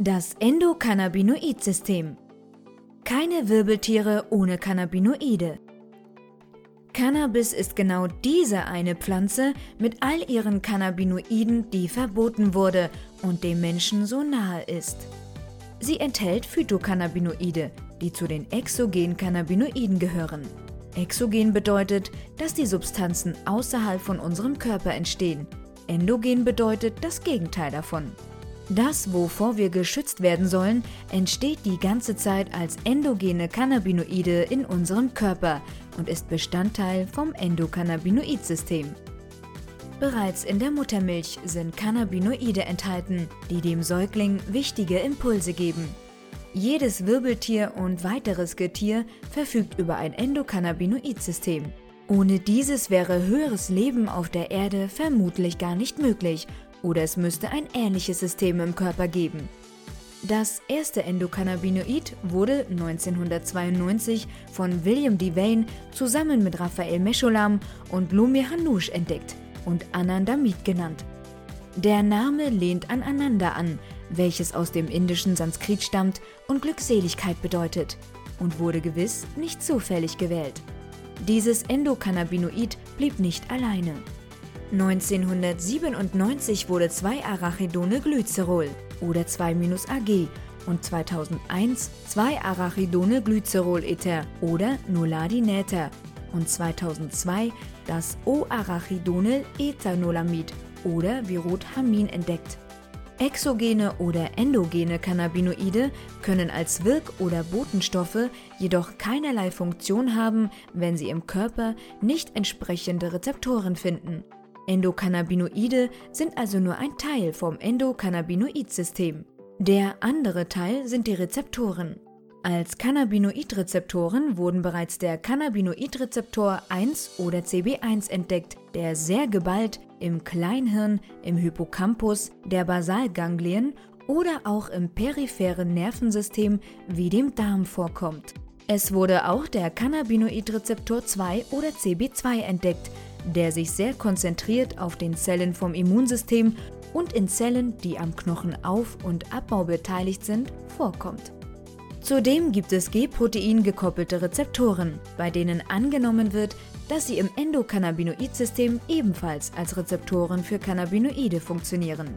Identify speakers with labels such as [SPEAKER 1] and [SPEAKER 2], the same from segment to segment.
[SPEAKER 1] Das Endokannabinoid-System. Keine Wirbeltiere ohne Cannabinoide. Cannabis ist genau diese eine Pflanze mit all ihren Cannabinoiden, die verboten wurde und dem Menschen so nahe ist. Sie enthält Phytocannabinoide, die zu den exogenen Cannabinoiden gehören. Exogen bedeutet, dass die Substanzen außerhalb von unserem Körper entstehen. Endogen bedeutet das Gegenteil davon. Das, wovor wir geschützt werden sollen, entsteht die ganze Zeit als endogene Cannabinoide in unserem Körper und ist Bestandteil vom Endokannabinoid-System. Bereits in der Muttermilch sind Cannabinoide enthalten, die dem Säugling wichtige Impulse geben. Jedes Wirbeltier und weiteres Getier verfügt über ein Endokannabinoid-System. Ohne dieses wäre höheres Leben auf der Erde vermutlich gar nicht möglich oder es müsste ein ähnliches System im Körper geben. Das erste Endokannabinoid wurde 1992 von William Devane zusammen mit Raphael Mescholam und Lumir Hanoush entdeckt und Anandamid genannt. Der Name lehnt an Ananda an, welches aus dem indischen Sanskrit stammt und Glückseligkeit bedeutet und wurde gewiss nicht zufällig gewählt. Dieses Endokannabinoid blieb nicht alleine. 1997 wurde 2-Arachidone-Glycerol oder 2-AG und 2001 2-Arachidone-Glycerol-Ether oder Noladinether und 2002 das O-Arachidonyl-Ethanolamid oder Virothamin entdeckt. Exogene oder endogene Cannabinoide können als Wirk- oder Botenstoffe jedoch keinerlei Funktion haben, wenn sie im Körper nicht entsprechende Rezeptoren finden. Endokannabinoide sind also nur ein Teil vom Endokannabinoid-System. Der andere Teil sind die Rezeptoren. Als Cannabinoidrezeptoren wurden bereits der Cannabinoidrezeptor 1 oder CB1 entdeckt, der sehr geballt im Kleinhirn, im Hippocampus, der Basalganglien oder auch im peripheren Nervensystem wie dem Darm vorkommt. Es wurde auch der Cannabinoidrezeptor 2 oder CB2 entdeckt, der sich sehr konzentriert auf den Zellen vom Immunsystem und in Zellen, die am Knochenauf- und Abbau beteiligt sind, vorkommt. Zudem gibt es G-Protein gekoppelte Rezeptoren, bei denen angenommen wird, dass sie im Endokannabinoid-System ebenfalls als Rezeptoren für Cannabinoide funktionieren.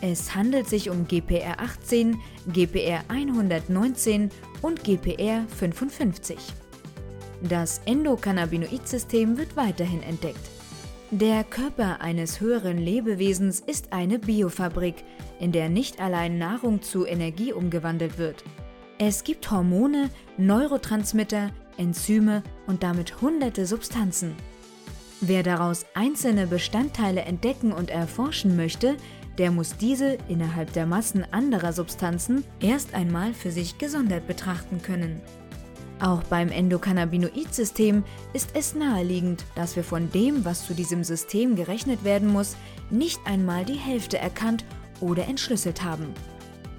[SPEAKER 1] Es handelt sich um GPR18, GPR119 und GPR55. Das Endokannabinoid-System wird weiterhin entdeckt. Der Körper eines höheren Lebewesens ist eine Biofabrik, in der nicht allein Nahrung zu Energie umgewandelt wird. Es gibt Hormone, Neurotransmitter, Enzyme und damit hunderte Substanzen. Wer daraus einzelne Bestandteile entdecken und erforschen möchte, der muss diese innerhalb der Massen anderer Substanzen erst einmal für sich gesondert betrachten können. Auch beim Endokannabinoid-System ist es naheliegend, dass wir von dem, was zu diesem System gerechnet werden muss, nicht einmal die Hälfte erkannt oder entschlüsselt haben.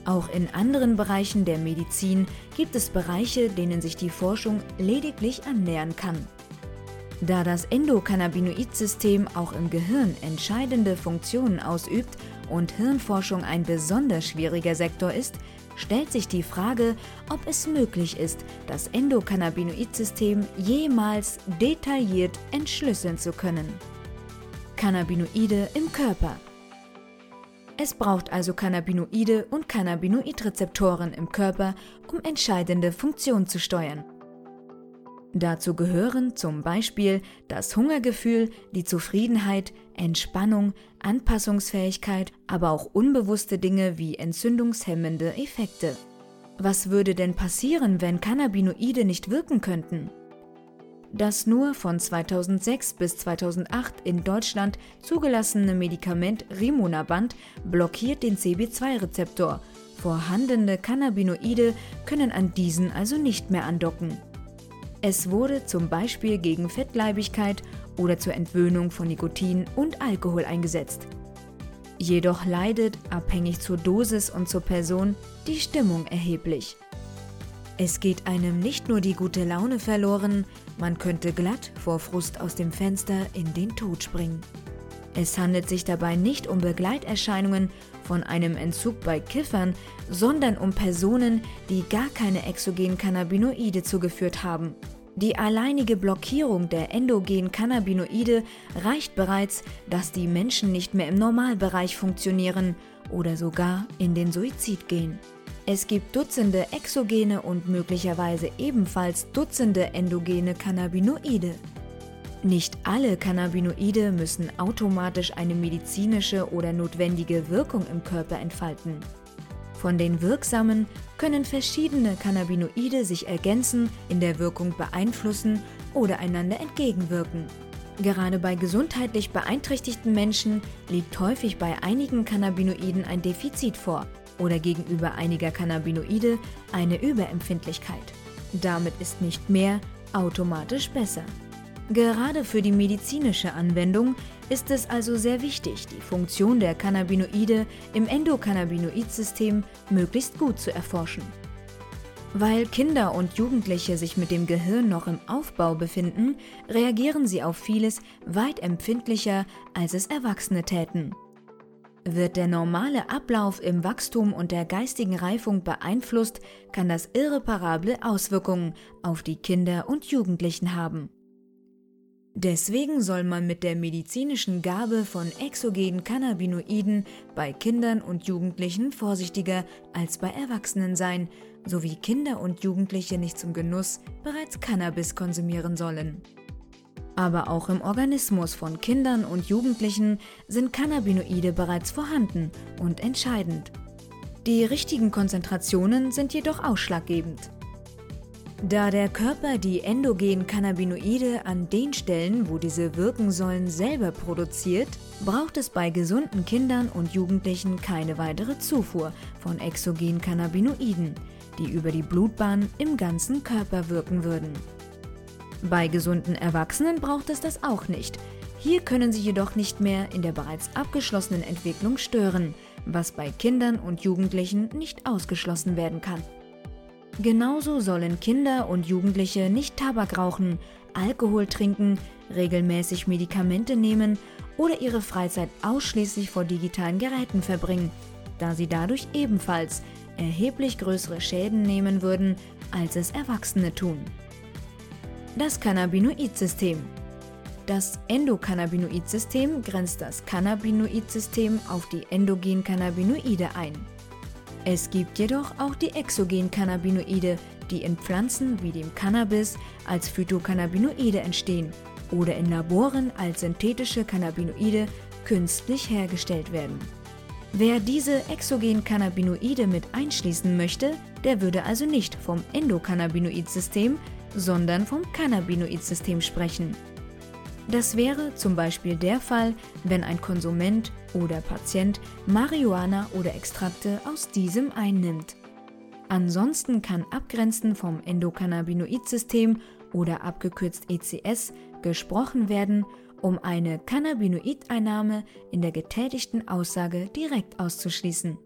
[SPEAKER 1] Auch in anderen Bereichen der Medizin gibt es Bereiche, denen sich die Forschung lediglich annähern kann. Da das Endokannabinoid-System auch im Gehirn entscheidende Funktionen ausübt und Hirnforschung ein besonders schwieriger Sektor ist, stellt sich die Frage, ob es möglich ist, das Endokannabinoid-System jemals detailliert entschlüsseln zu können. Cannabinoide im Körper es braucht also Cannabinoide und Cannabinoidrezeptoren im Körper, um entscheidende Funktionen zu steuern. Dazu gehören zum Beispiel das Hungergefühl, die Zufriedenheit, Entspannung, Anpassungsfähigkeit, aber auch unbewusste Dinge wie entzündungshemmende Effekte. Was würde denn passieren, wenn Cannabinoide nicht wirken könnten? Das nur von 2006 bis 2008 in Deutschland zugelassene Medikament Rimonabant blockiert den CB2-Rezeptor. Vorhandene Cannabinoide können an diesen also nicht mehr andocken. Es wurde zum Beispiel gegen Fettleibigkeit oder zur Entwöhnung von Nikotin und Alkohol eingesetzt. Jedoch leidet, abhängig zur Dosis und zur Person, die Stimmung erheblich. Es geht einem nicht nur die gute Laune verloren, man könnte glatt vor Frust aus dem Fenster in den Tod springen. Es handelt sich dabei nicht um Begleiterscheinungen von einem Entzug bei Kiffern, sondern um Personen, die gar keine exogenen Cannabinoide zugeführt haben. Die alleinige Blockierung der endogenen Cannabinoide reicht bereits, dass die Menschen nicht mehr im Normalbereich funktionieren oder sogar in den Suizid gehen. Es gibt Dutzende exogene und möglicherweise ebenfalls Dutzende endogene Cannabinoide. Nicht alle Cannabinoide müssen automatisch eine medizinische oder notwendige Wirkung im Körper entfalten. Von den wirksamen können verschiedene Cannabinoide sich ergänzen, in der Wirkung beeinflussen oder einander entgegenwirken. Gerade bei gesundheitlich beeinträchtigten Menschen liegt häufig bei einigen Cannabinoiden ein Defizit vor oder gegenüber einiger Cannabinoide eine Überempfindlichkeit. Damit ist nicht mehr automatisch besser. Gerade für die medizinische Anwendung ist es also sehr wichtig, die Funktion der Cannabinoide im Endokannabinoid-System möglichst gut zu erforschen. Weil Kinder und Jugendliche sich mit dem Gehirn noch im Aufbau befinden, reagieren sie auf vieles weit empfindlicher, als es Erwachsene täten. Wird der normale Ablauf im Wachstum und der geistigen Reifung beeinflusst, kann das irreparable Auswirkungen auf die Kinder und Jugendlichen haben. Deswegen soll man mit der medizinischen Gabe von exogenen Cannabinoiden bei Kindern und Jugendlichen vorsichtiger als bei Erwachsenen sein, sowie Kinder und Jugendliche nicht zum Genuss bereits Cannabis konsumieren sollen. Aber auch im Organismus von Kindern und Jugendlichen sind Cannabinoide bereits vorhanden und entscheidend. Die richtigen Konzentrationen sind jedoch ausschlaggebend. Da der Körper die endogenen Cannabinoide an den Stellen, wo diese wirken sollen, selber produziert, braucht es bei gesunden Kindern und Jugendlichen keine weitere Zufuhr von exogenen Cannabinoiden, die über die Blutbahn im ganzen Körper wirken würden. Bei gesunden Erwachsenen braucht es das auch nicht. Hier können sie jedoch nicht mehr in der bereits abgeschlossenen Entwicklung stören, was bei Kindern und Jugendlichen nicht ausgeschlossen werden kann. Genauso sollen Kinder und Jugendliche nicht Tabak rauchen, Alkohol trinken, regelmäßig Medikamente nehmen oder ihre Freizeit ausschließlich vor digitalen Geräten verbringen, da sie dadurch ebenfalls erheblich größere Schäden nehmen würden, als es Erwachsene tun. Das Cannabinoid-System Das Endokannabinoid-System grenzt das Cannabinoid-System auf die endogenen Cannabinoide ein. Es gibt jedoch auch die exogenen Cannabinoide, die in Pflanzen wie dem Cannabis als Phytocannabinoide entstehen oder in Laboren als synthetische Cannabinoide künstlich hergestellt werden. Wer diese exogenen Cannabinoide mit einschließen möchte, der würde also nicht vom Endokannabinoid-System, sondern vom Cannabinoid-System sprechen. Das wäre zum Beispiel der Fall, wenn ein Konsument oder Patient Marihuana oder Extrakte aus diesem einnimmt. Ansonsten kann abgrenzend vom Endokannabinoid-System oder abgekürzt ECS gesprochen werden, um eine Cannabinoid-Einnahme in der getätigten Aussage direkt auszuschließen.